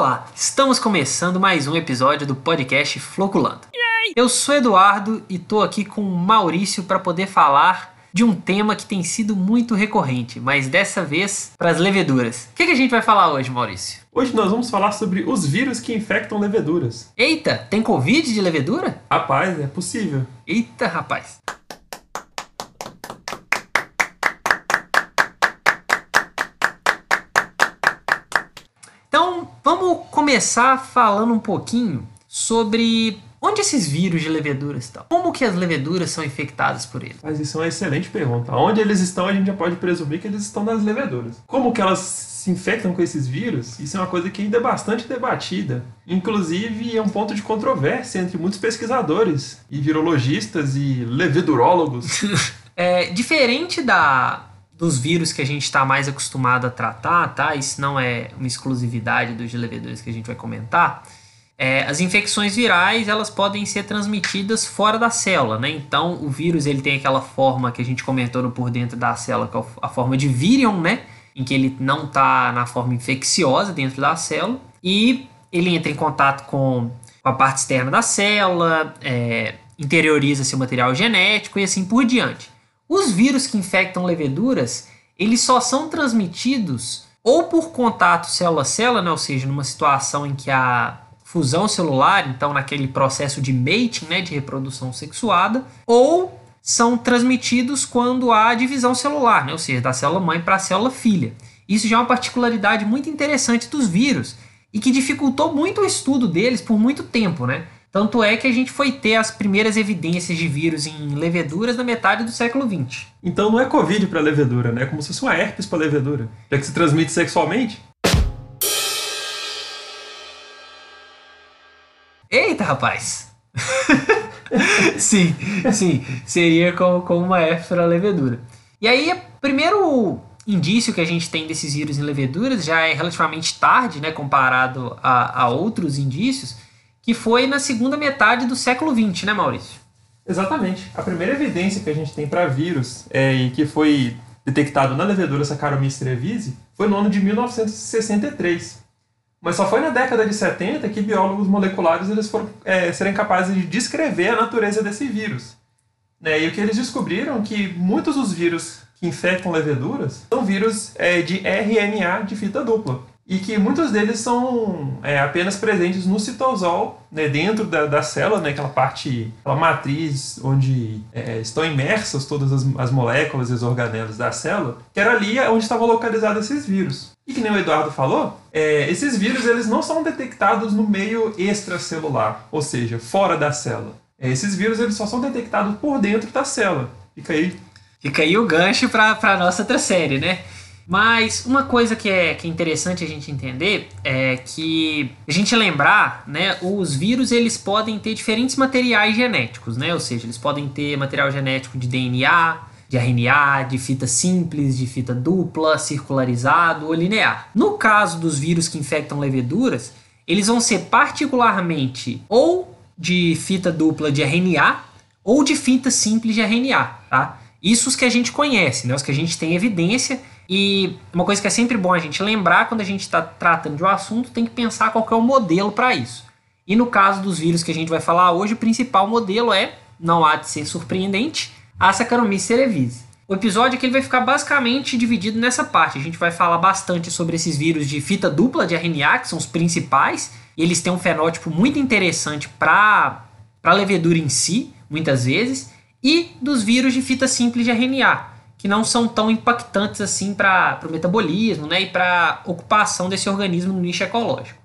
Olá, estamos começando mais um episódio do podcast Floculando. Eu sou Eduardo e tô aqui com o Maurício para poder falar de um tema que tem sido muito recorrente, mas dessa vez para as leveduras. O que, que a gente vai falar hoje, Maurício? Hoje nós vamos falar sobre os vírus que infectam leveduras. Eita, tem Covid de levedura? Rapaz, é possível. Eita, rapaz. Então, vamos começar falando um pouquinho sobre onde esses vírus de leveduras estão. Como que as leveduras são infectadas por eles? Mas isso é uma excelente pergunta. Onde eles estão, a gente já pode presumir que eles estão nas leveduras. Como que elas se infectam com esses vírus? Isso é uma coisa que ainda é bastante debatida. Inclusive, é um ponto de controvérsia entre muitos pesquisadores e virologistas e levedurólogos. é, diferente da, dos vírus que a gente está mais acostumado a tratar, tá? Isso não é uma exclusividade dos levedores que a gente vai comentar. É, as infecções virais elas podem ser transmitidas fora da célula, né? Então o vírus ele tem aquela forma que a gente comentou no por dentro da célula, que é a forma de virion, né? Em que ele não está na forma infecciosa dentro da célula e ele entra em contato com, com a parte externa da célula, é, interioriza seu material genético e assim por diante. Os vírus que infectam leveduras, eles só são transmitidos ou por contato célula-célula, né? ou seja, numa situação em que a fusão celular, então naquele processo de mating, né, de reprodução sexuada, ou são transmitidos quando há divisão celular, né, ou seja, da célula mãe para a célula filha. Isso já é uma particularidade muito interessante dos vírus e que dificultou muito o estudo deles por muito tempo, né? Tanto é que a gente foi ter as primeiras evidências de vírus em leveduras na metade do século XX. Então não é Covid para levedura, né? É como se fosse uma herpes para levedura. Já que se transmite sexualmente. Eita, rapaz! sim, sim, seria como, como uma herpes para levedura. E aí, primeiro indício que a gente tem desses vírus em leveduras já é relativamente tarde, né, comparado a, a outros indícios, que foi na segunda metade do século XX, né, Maurício? Exatamente. A primeira evidência que a gente tem para vírus é, e que foi detectado na levedura Saccharomyces cerevisiae foi no ano de 1963. Mas só foi na década de 70 que biólogos moleculares eles foram é, serem capazes de descrever a natureza desse vírus. Né? E o que eles descobriram é que muitos dos vírus que infectam leveduras são vírus é, de RNA de fita dupla e que muitos deles são é, apenas presentes no citosol, né, dentro da, da célula, né, aquela parte, aquela matriz onde é, estão imersas todas as, as moléculas e os organelos da célula, que era ali onde estavam localizados esses vírus. E que nem o Eduardo falou, é, esses vírus eles não são detectados no meio extracelular, ou seja, fora da célula. É, esses vírus eles só são detectados por dentro da célula. Fica aí. Fica aí o gancho para a nossa outra série, né? Mas uma coisa que é, que é interessante a gente entender é que a gente lembrar, né, os vírus eles podem ter diferentes materiais genéticos, né? Ou seja, eles podem ter material genético de DNA, de RNA, de fita simples, de fita dupla, circularizado ou linear. No caso dos vírus que infectam leveduras, eles vão ser particularmente ou de fita dupla de RNA ou de fita simples de RNA, tá? Isso os que a gente conhece, né? Os que a gente tem evidência e uma coisa que é sempre bom a gente lembrar quando a gente está tratando de um assunto, tem que pensar qual que é o modelo para isso. E no caso dos vírus que a gente vai falar hoje, o principal modelo é, não há de ser surpreendente, a Saccharomyces cerevisiae. O episódio aqui ele vai ficar basicamente dividido nessa parte. A gente vai falar bastante sobre esses vírus de fita dupla de RNA, que são os principais, eles têm um fenótipo muito interessante para a levedura em si, muitas vezes, e dos vírus de fita simples de RNA, que não são tão impactantes assim para o metabolismo né, e para ocupação desse organismo no nicho ecológico.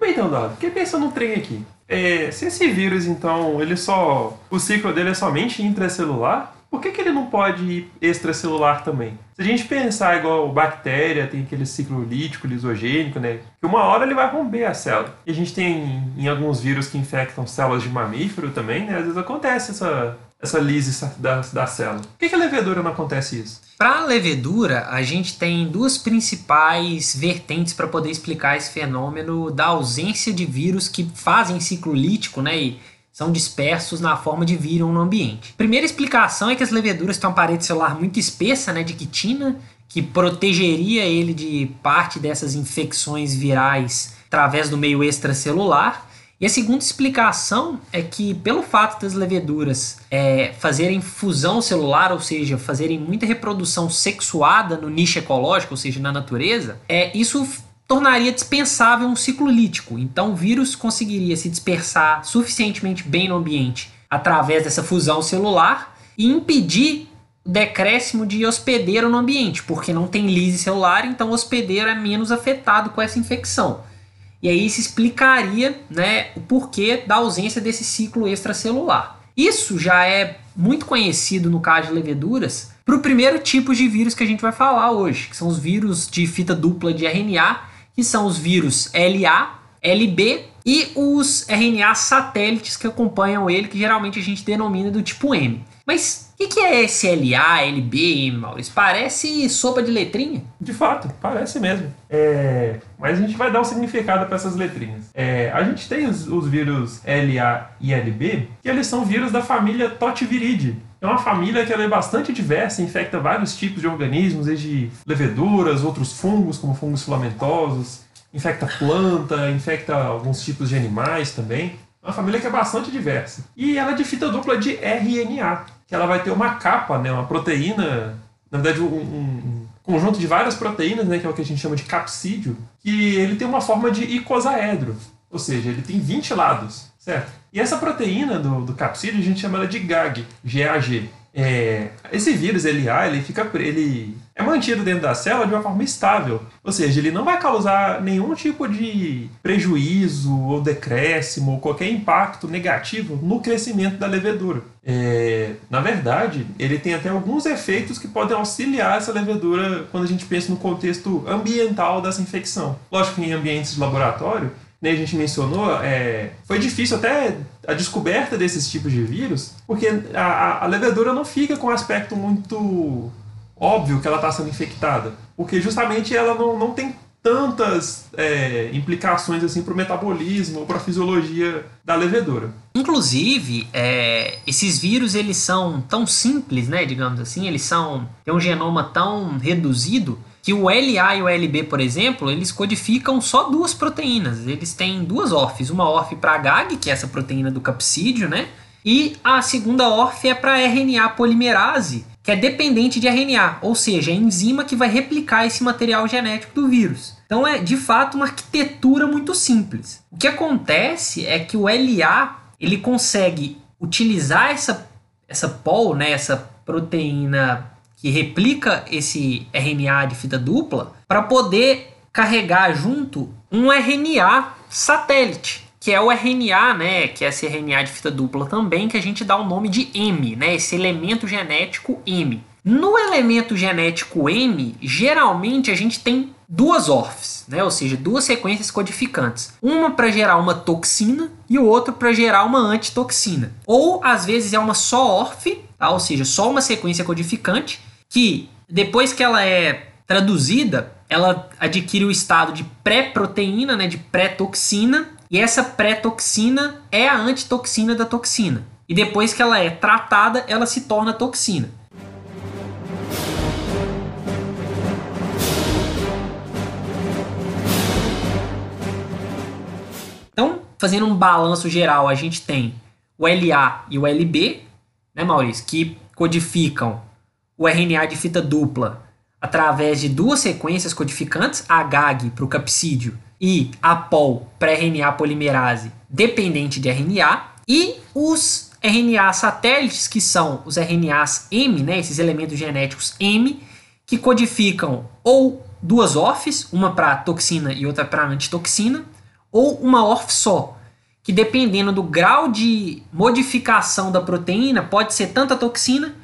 Bem, então, Dado, fiquei pensando no trem aqui. É, se esse vírus, então, ele só. O ciclo dele é somente intracelular, por que, que ele não pode ir extracelular também? Se a gente pensar igual bactéria, tem aquele ciclo lítico, lisogênico, né? Que uma hora ele vai romper a célula. E a gente tem em alguns vírus que infectam células de mamífero também, né? Às vezes acontece essa, essa lise da, da célula. Por que, que a levedura não acontece isso? Para a levedura, a gente tem duas principais vertentes para poder explicar esse fenômeno da ausência de vírus que fazem ciclo lítico, né? E são dispersos na forma de vírus no ambiente. Primeira explicação é que as leveduras têm uma parede celular muito espessa, né, de quitina, que protegeria ele de parte dessas infecções virais através do meio extracelular. E a segunda explicação é que, pelo fato das leveduras é, fazerem fusão celular, ou seja, fazerem muita reprodução sexuada no nicho ecológico, ou seja, na natureza, é, isso tornaria dispensável um ciclo lítico. Então, o vírus conseguiria se dispersar suficientemente bem no ambiente através dessa fusão celular e impedir o decréscimo de hospedeiro no ambiente, porque não tem lise celular, então o hospedeiro é menos afetado com essa infecção. E aí se explicaria né, o porquê da ausência desse ciclo extracelular. Isso já é muito conhecido no caso de leveduras para o primeiro tipo de vírus que a gente vai falar hoje, que são os vírus de fita dupla de RNA que são os vírus LA, LB e os RNA satélites que acompanham ele, que geralmente a gente denomina do tipo M. Mas o que, que, é esse LA, LB, Maurício? Parece sopa de letrinha? De fato, parece mesmo. É... Mas a gente vai dar um significado para essas letrinhas. É... A gente tem os, os, vírus LA e LB, que eles são vírus da família Totiviridae. É uma família que é bastante diversa, infecta vários tipos de organismos, desde leveduras, outros fungos, como fungos filamentosos, infecta planta, infecta alguns tipos de animais também. É uma família que é bastante diversa. E ela é de fita dupla de RNA, que ela vai ter uma capa, né, uma proteína, na verdade um, um conjunto de várias proteínas, né, que é o que a gente chama de capsídio, que ele tem uma forma de icosaedro, ou seja, ele tem 20 lados, certo? E essa proteína do, do capsídeo a gente chama ela de GAG, GAG. É, esse vírus LA ele fica ele é mantido dentro da célula de uma forma estável, ou seja, ele não vai causar nenhum tipo de prejuízo ou decréscimo ou qualquer impacto negativo no crescimento da levedura. É, na verdade, ele tem até alguns efeitos que podem auxiliar essa levedura quando a gente pensa no contexto ambiental dessa infecção. Lógico que em ambientes de laboratório né, a gente mencionou, é, foi difícil até a descoberta desses tipos de vírus, porque a, a levedura não fica com um aspecto muito óbvio que ela está sendo infectada, porque justamente ela não, não tem tantas é, implicações assim para o metabolismo ou para a fisiologia da levedura. Inclusive, é, esses vírus eles são tão simples, né, digamos assim, eles são têm um genoma tão reduzido que o LA e o LB, por exemplo, eles codificam só duas proteínas. Eles têm duas ORFs, uma ORF para GAG, que é essa proteína do capsídeo, né? E a segunda ORF é para RNA polimerase, que é dependente de RNA, ou seja, é a enzima que vai replicar esse material genético do vírus. Então é de fato uma arquitetura muito simples. O que acontece é que o LA ele consegue utilizar essa essa POL, né, essa proteína que replica esse RNA de fita dupla para poder carregar junto um RNA satélite, que é o RNA, né, que é esse RNA de fita dupla também, que a gente dá o nome de M, né, esse elemento genético M. No elemento genético M, geralmente a gente tem duas ORFs, né? ou seja, duas sequências codificantes. Uma para gerar uma toxina e o outro para gerar uma antitoxina. Ou às vezes é uma só ORF, tá? ou seja, só uma sequência codificante, que depois que ela é traduzida, ela adquire o estado de pré-proteína, né, de pré-toxina, e essa pré-toxina é a antitoxina da toxina. E depois que ela é tratada, ela se torna toxina. Então, fazendo um balanço geral, a gente tem o LA e o LB, né, Maurício, que codificam o RNA de fita dupla através de duas sequências codificantes, a GAG para o capsídeo e a POL para RNA polimerase dependente de RNA, e os RNA satélites, que são os RNAs M, né, esses elementos genéticos M, que codificam ou duas ORFs, uma para toxina e outra para antitoxina, ou uma ORF só, que dependendo do grau de modificação da proteína, pode ser tanto a toxina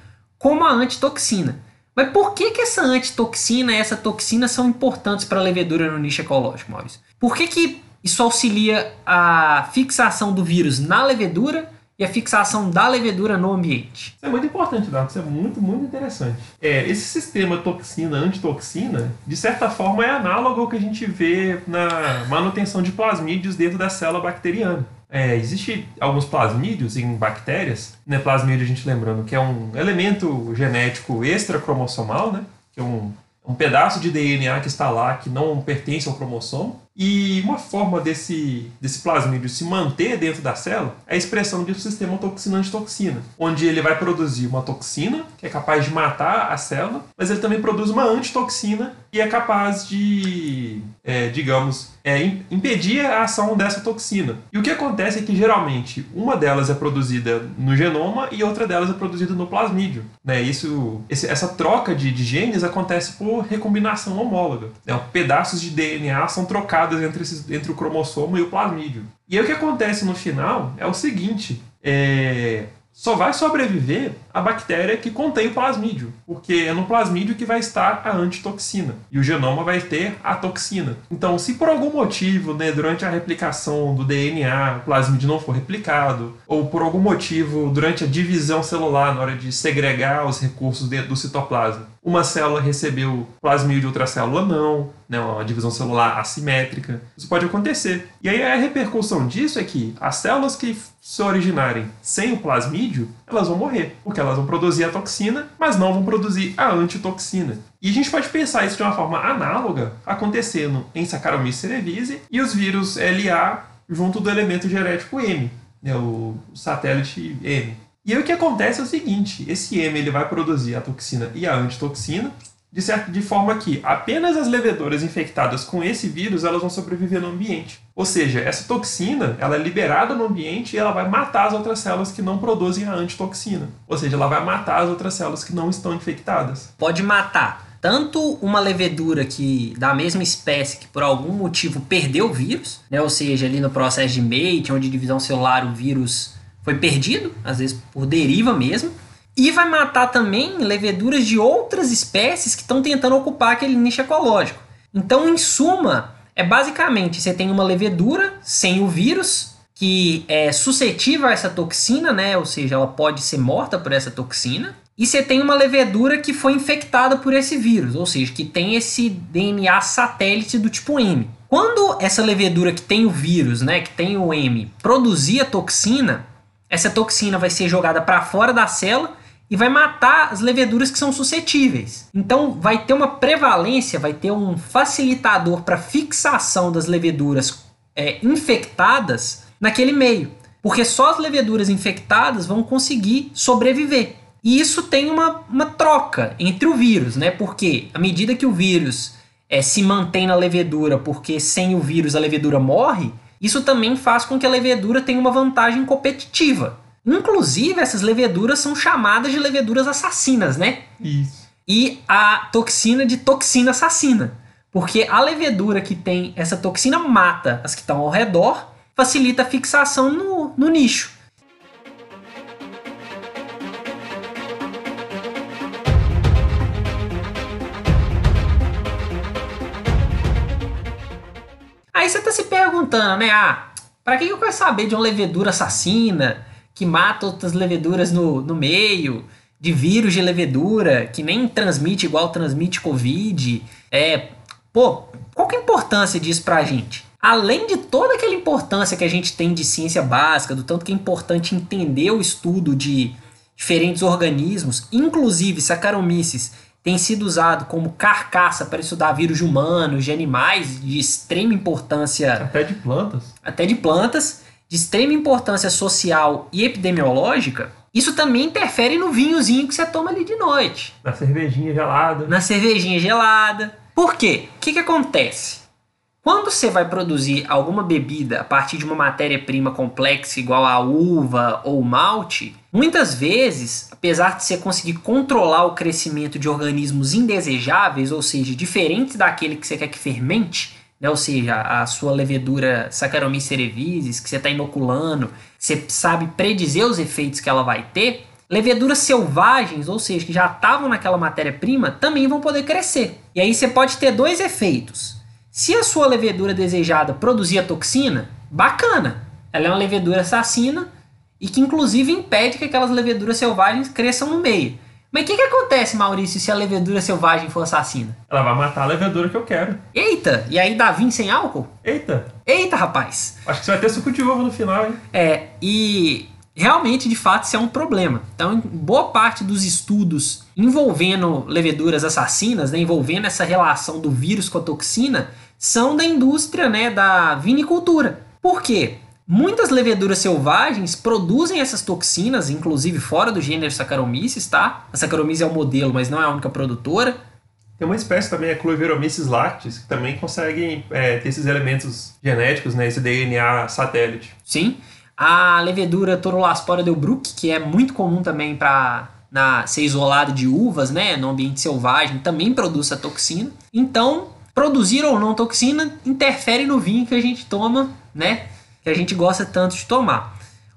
como a antitoxina. Mas por que, que essa antitoxina e essa toxina são importantes para a levedura no nicho ecológico, Maurício? Por que, que isso auxilia a fixação do vírus na levedura e a fixação da levedura no ambiente? Isso é muito importante, Darko. Isso é muito, muito interessante. É, esse sistema toxina-antitoxina, de certa forma, é análogo ao que a gente vê na manutenção de plasmídios dentro da célula bacteriana. É, existe alguns plasmídios em bactérias, né? Plasmídio a gente lembrando que é um elemento genético extracromossomal, né? Que é um, um pedaço de DNA que está lá que não pertence ao cromossomo. E uma forma desse, desse plasmídio se manter dentro da célula é a expressão de um sistema toxina-antitoxina, onde ele vai produzir uma toxina que é capaz de matar a célula, mas ele também produz uma antitoxina e é capaz de, é, digamos, é, impedir a ação dessa toxina. E o que acontece é que geralmente uma delas é produzida no genoma e outra delas é produzida no plasmídio. Né? Isso, esse, essa troca de, de genes acontece por recombinação homóloga. Né? Pedaços de DNA são trocados entre, esses, entre o cromossomo e o plasmídio. E aí o que acontece no final é o seguinte: é, só vai sobreviver a bactéria que contém o plasmídio, porque é no plasmídio que vai estar a antitoxina e o genoma vai ter a toxina. Então, se por algum motivo, né, durante a replicação do DNA, o plasmídio não for replicado, ou por algum motivo durante a divisão celular, na hora de segregar os recursos dentro do citoplasma, uma célula recebeu plasmídio outra célula não, né, uma divisão celular assimétrica. Isso pode acontecer. E aí a repercussão disso é que as células que se originarem sem o plasmídio, elas vão morrer, porque elas vão produzir a toxina, mas não vão produzir a antitoxina. E a gente pode pensar isso de uma forma análoga acontecendo em Saccharomyces cerevisiae e os vírus LA junto do elemento genético M, né, o satélite M. E aí o que acontece é o seguinte, esse M ele vai produzir a toxina e a antitoxina, de, certo, de forma que apenas as levedoras infectadas com esse vírus elas vão sobreviver no ambiente. Ou seja, essa toxina ela é liberada no ambiente e ela vai matar as outras células que não produzem a antitoxina. Ou seja, ela vai matar as outras células que não estão infectadas. Pode matar tanto uma levedura que da mesma espécie que por algum motivo perdeu o vírus, né? ou seja, ali no processo de mate, onde divisão celular o vírus foi perdido, às vezes por deriva mesmo, e vai matar também leveduras de outras espécies que estão tentando ocupar aquele nicho ecológico. Então, em suma, é basicamente você tem uma levedura sem o vírus que é suscetível a essa toxina, né? Ou seja, ela pode ser morta por essa toxina. E você tem uma levedura que foi infectada por esse vírus, ou seja, que tem esse DNA satélite do tipo M. Quando essa levedura que tem o vírus, né, que tem o M, produzir a toxina, essa toxina vai ser jogada para fora da célula e vai matar as leveduras que são suscetíveis. Então vai ter uma prevalência, vai ter um facilitador para fixação das leveduras é, infectadas naquele meio, porque só as leveduras infectadas vão conseguir sobreviver. E isso tem uma, uma troca entre o vírus, né? Porque à medida que o vírus é, se mantém na levedura, porque sem o vírus a levedura morre, isso também faz com que a levedura tenha uma vantagem competitiva. Inclusive, essas leveduras são chamadas de leveduras assassinas, né? Isso. E a toxina de toxina assassina. Porque a levedura que tem essa toxina mata as que estão ao redor, facilita a fixação no, no nicho. Aí você está se perguntando, né? Ah, para que eu quero saber de uma levedura assassina? Que mata outras leveduras no, no meio, de vírus de levedura, que nem transmite igual transmite Covid. É, pô, qual que é a importância disso pra gente? Além de toda aquela importância que a gente tem de ciência básica, do tanto que é importante entender o estudo de diferentes organismos, inclusive Saccharomyces tem sido usado como carcaça para estudar vírus de humanos, de animais, de extrema importância. Até de plantas. Até de plantas de extrema importância social e epidemiológica, isso também interfere no vinhozinho que você toma ali de noite. Na cervejinha gelada. Na cervejinha gelada. Por quê? O que, que acontece? Quando você vai produzir alguma bebida a partir de uma matéria-prima complexa igual a uva ou malte, muitas vezes, apesar de você conseguir controlar o crescimento de organismos indesejáveis, ou seja, diferentes daquele que você quer que fermente, né? ou seja, a sua levedura Saccharomyces cerevisiae que você está inoculando, você sabe predizer os efeitos que ela vai ter, leveduras selvagens, ou seja, que já estavam naquela matéria-prima, também vão poder crescer. E aí você pode ter dois efeitos. Se a sua levedura desejada produzir a toxina, bacana, ela é uma levedura assassina e que inclusive impede que aquelas leveduras selvagens cresçam no meio. Mas o que, que acontece, Maurício, se a levedura selvagem for assassina? Ela vai matar a levedura que eu quero. Eita, e aí dá vinho sem álcool? Eita, Eita, rapaz! acho que você vai ter suco de uva no final, hein? É, e realmente, de fato, isso é um problema. Então, boa parte dos estudos envolvendo leveduras assassinas, né, envolvendo essa relação do vírus com a toxina, são da indústria né, da vinicultura. Por quê? Muitas leveduras selvagens produzem essas toxinas, inclusive fora do gênero Saccharomyces, tá? A Saccharomyces é o modelo, mas não é a única produtora. Tem uma espécie também, a Cloveromyces lactis, que também conseguem é, ter esses elementos genéticos, né, esse DNA satélite. Sim. A levedura Torulaspora delbruck, que é muito comum também para na ser isolada de uvas, né, no ambiente selvagem, também produz a toxina. Então, produzir ou não toxina interfere no vinho que a gente toma, né, que a gente gosta tanto de tomar.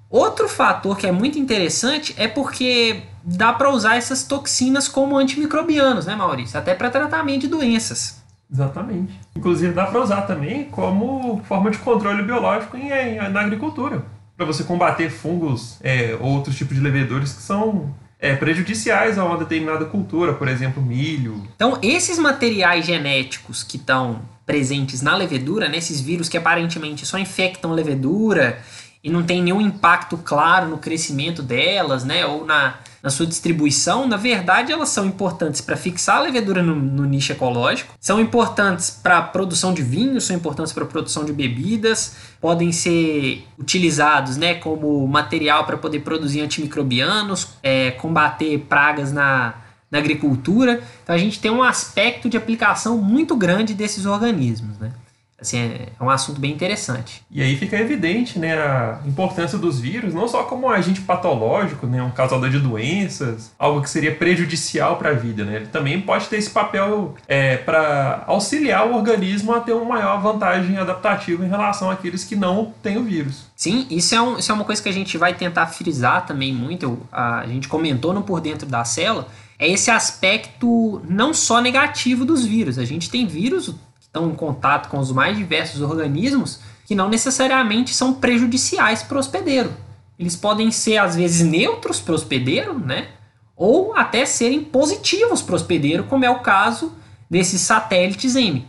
Outro fator que é muito interessante é porque dá para usar essas toxinas como antimicrobianos, né, Maurício? Até para tratamento de doenças. Exatamente. Inclusive dá para usar também como forma de controle biológico em, em- na agricultura. Para você combater fungos é, ou outros tipos de leveduras que são é, prejudiciais a uma determinada cultura, por exemplo, milho. Então, esses materiais genéticos que estão presentes na levedura, né, vírus que aparentemente só infectam levedura e não tem nenhum impacto claro no crescimento delas, né, ou na, na sua distribuição, na verdade elas são importantes para fixar a levedura no, no nicho ecológico, são importantes para a produção de vinho, são importantes para a produção de bebidas, podem ser utilizados né, como material para poder produzir antimicrobianos, é, combater pragas na, na agricultura. Então a gente tem um aspecto de aplicação muito grande desses organismos, né? Assim, é é um assunto bem interessante. E aí fica evidente né, a importância dos vírus, não só como um agente patológico, né, um causador de doenças, algo que seria prejudicial para a vida. Né? Ele também pode ter esse papel é, para auxiliar o organismo a ter uma maior vantagem adaptativa em relação àqueles que não têm o vírus. Sim, isso é, um, isso é uma coisa que a gente vai tentar frisar também muito. eu- A, a gente comentou no Por Dentro da Célula. É esse aspecto não só negativo dos vírus. A gente tem vírus que estão em contato com os mais diversos organismos que não necessariamente são prejudiciais para o hospedeiro. Eles podem ser, às vezes, neutros para o hospedeiro, né? Ou até serem positivos para o hospedeiro, como é o caso desses satélites M.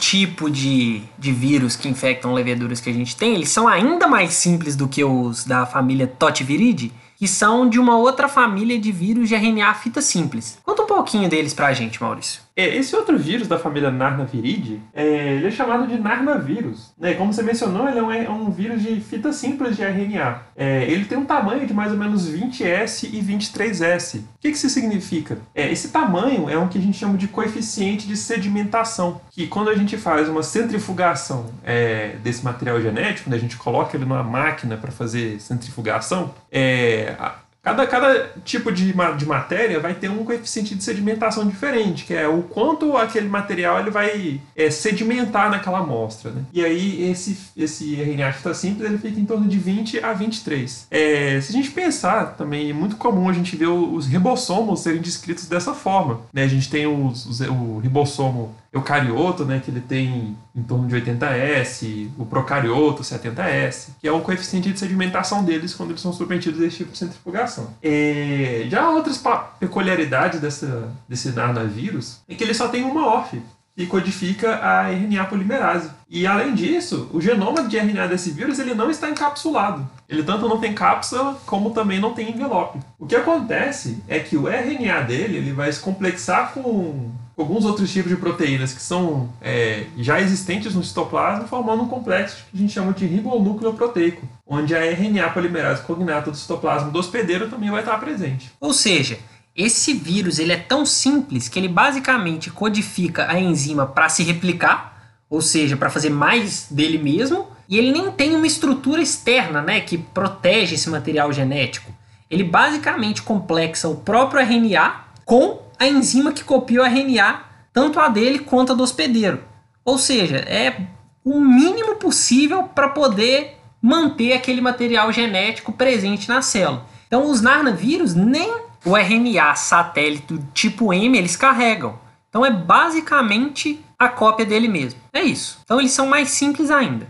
tipo de, de vírus que infectam leveduras que a gente tem, eles são ainda mais simples do que os da família Totiviridae, que são de uma outra família de vírus de RNA fita simples. Conta um pouquinho deles pra gente, Maurício. É, esse outro vírus da família Narnaviridae, é, ele é chamado de Narnavírus. Né? Como você mencionou, ele é um, é vírus de fita simples de RNA. É, ele tem um tamanho de mais ou menos 20S e 23S. O que, que isso significa? É, esse tamanho é um que a gente chama de coeficiente de sedimentação, que quando a gente faz uma centrifugação é, desse material genético, né, a gente coloca ele numa máquina para fazer centrifugação, é, Cada, cada tipo de, de matéria vai ter um coeficiente de sedimentação diferente, que é o quanto aquele material ele vai é, sedimentar naquela amostra. Né? E aí esse, esse RNA fita simples ele fica em torno de 20 a 23. É, se a gente pensar também, é muito comum a gente ver os ribossomos serem descritos dessa forma. Né? A gente tem os, os- o ribossomo eucarioto, né, que ele tem em torno de 80S, o procarioto 70S, que é o coeficiente de sedimentação deles quando eles são submetidos a esse tipo de centrifugação. É, já outras peculiaridades dessa, desse narnavírus é que ele só tem uma ORF, que codifica a RNA polimerase. E além disso, o genoma de RNA desse vírus ele não está encapsulado. Ele tanto não tem cápsula como também não tem envelope. O que acontece é que o RNA dele ele vai se complexar com alguns outros tipos de proteínas que são é, já existentes no citoplasma, formando um complexo que a gente chama de ribonucleoproteico, onde a RNA polimerase cognata do citoplasma do hospedeiro também vai estar presente. Ou seja, esse vírus ele é tão simples que ele basicamente codifica a enzima para se replicar, ou seja, para fazer mais dele mesmo, e ele nem tem uma estrutura externa, né, que protege esse material genético. Ele basicamente complexa o próprio RNA com a enzima que copia o RNA, tanto a dele quanto a do hospedeiro. Ou seja, é o mínimo possível para poder manter aquele material genético presente na célula. Então, os narnavírus nem o RNA satélite tipo M eles carregam. Então é basicamente a cópia dele mesmo. É isso. Então eles são mais simples ainda.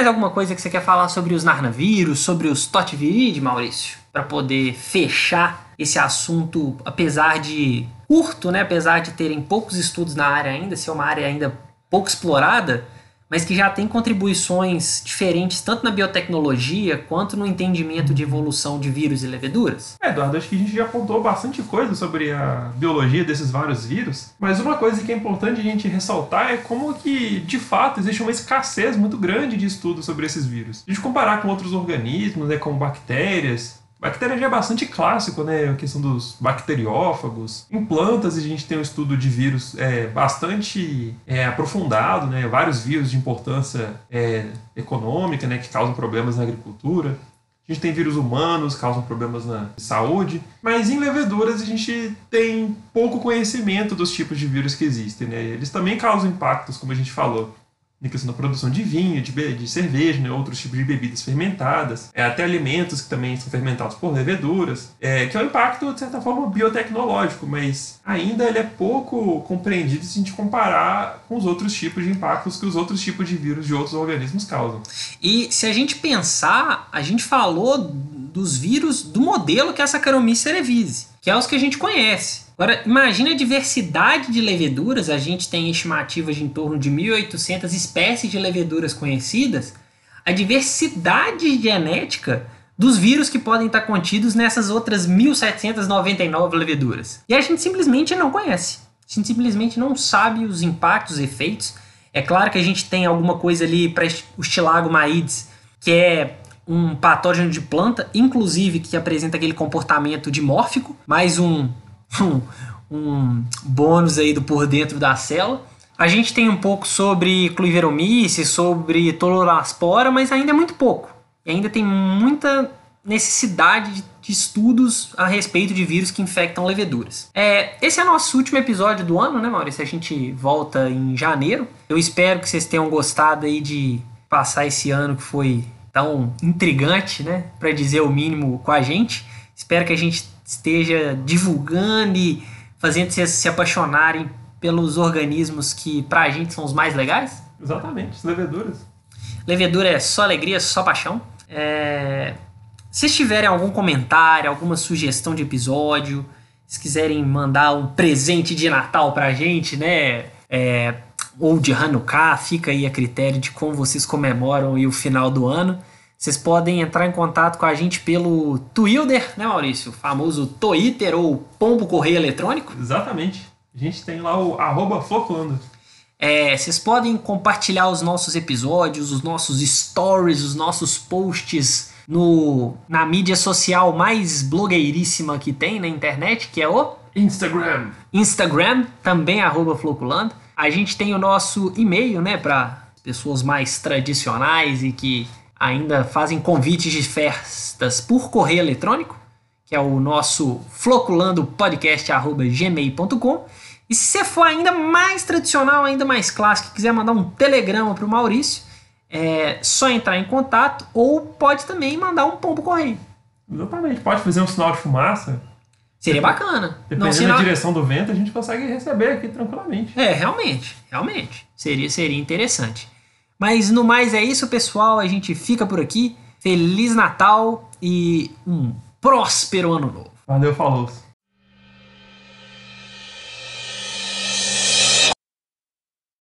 Mais alguma coisa que você quer falar sobre os Narnavírus, sobre os Totivirid, Maurício? Para poder fechar esse assunto, apesar de curto, né? apesar de terem poucos estudos na área ainda, ser uma área ainda pouco explorada, mas que já tem contribuições diferentes tanto na biotecnologia quanto no entendimento de evolução de vírus e leveduras? É, Eduardo, acho que a gente já apontou bastante coisa sobre a biologia desses vários vírus, mas uma coisa que é importante a gente ressaltar é como que, de fato, existe uma escassez muito grande de estudos sobre esses vírus. A gente comparar com outros organismos, né, como bactérias, Bactéria já é bastante clássico, né? A questão dos bacteriófagos. Em plantas, a gente tem um estudo de vírus é, bastante é, aprofundado, né? Vários vírus de importância é, econômica, né? Que causam problemas na agricultura. A gente tem vírus humanos, causam problemas na saúde. Mas em leveduras, a gente tem pouco conhecimento dos tipos de vírus que existem, né? Eles também causam impactos, como a gente falou na questão da produção de vinho, de, de cerveja, né, outros tipos de bebidas fermentadas, é, até alimentos que também são fermentados por leveduras, é, que é um impacto, de certa forma, biotecnológico, mas ainda ele é pouco compreendido se a gente comparar com os outros tipos de impactos que os outros tipos de vírus de outros organismos causam. E se a gente pensar, a gente falou dos vírus do modelo que é a Saccharomyces cerevisiae, que é os que a gente conhece. Agora, imagine a diversidade de leveduras, a gente tem estimativas de em torno de 1.800 espécies de leveduras conhecidas, a diversidade genética dos vírus que podem estar contidos nessas outras 1.799 leveduras. E a gente simplesmente não conhece. A gente simplesmente não sabe os impactos, os efeitos. É claro que a gente tem alguma coisa ali para o Stilagomaides, que é um patógeno de planta, inclusive que apresenta aquele comportamento dimórfico, mais um um, um bônus aí do por dentro da célula. A gente tem um pouco sobre Cluiveromyces, sobre Tololaspora, mas ainda é muito pouco. E ainda tem muita necessidade de, estudos a respeito de vírus que infectam leveduras. É, esse é nosso último episódio do ano, né, Maurício? A gente volta em janeiro. Eu espero que vocês tenham gostado aí de passar esse ano que foi tão intrigante, né, para dizer o mínimo com a gente. Espero que a gente esteja divulgando e fazendo vocês se apaixonarem pelos organismos que pra gente são os mais legais? Exatamente, as leveduras. Levedura é só alegria, só paixão. É... Se tiverem algum comentário, alguma sugestão de episódio, se quiserem mandar um presente de Natal pra gente, né? É... Ou de Hanukkah, fica aí a critério de como vocês comemoram o final do ano. Vocês podem entrar em contato com a gente pelo Twitter, né, Maurício? O famoso Twitter ou Pombo Correio Eletrônico. Exatamente. A gente tem lá o arroba Floculando. É, vocês podem compartilhar os nossos episódios, os nossos stories, os nossos posts no, na mídia social mais blogueiríssima que tem na internet, que é o Instagram. Instagram, também arroba Floculando. A gente tem o nosso e-mail, né, para pessoas mais tradicionais e que ainda fazem convites de festas por correio eletrônico, que é o nosso floculandopodcast.gmail.com. E se você for ainda mais tradicional, ainda mais clássico, quiser mandar um telegrama para o Maurício, é só entrar em contato ou pode também mandar um pombo correio. Exatamente, pode fazer um sinal de fumaça. Seria bacana. Dependendo Não, sinal... da direção do vento, a gente consegue receber aqui tranquilamente. É, realmente, realmente. Seria, seria interessante. Mas no mais é isso, pessoal. A gente fica por aqui. Feliz Natal e um próspero ano novo. Valeu, falou.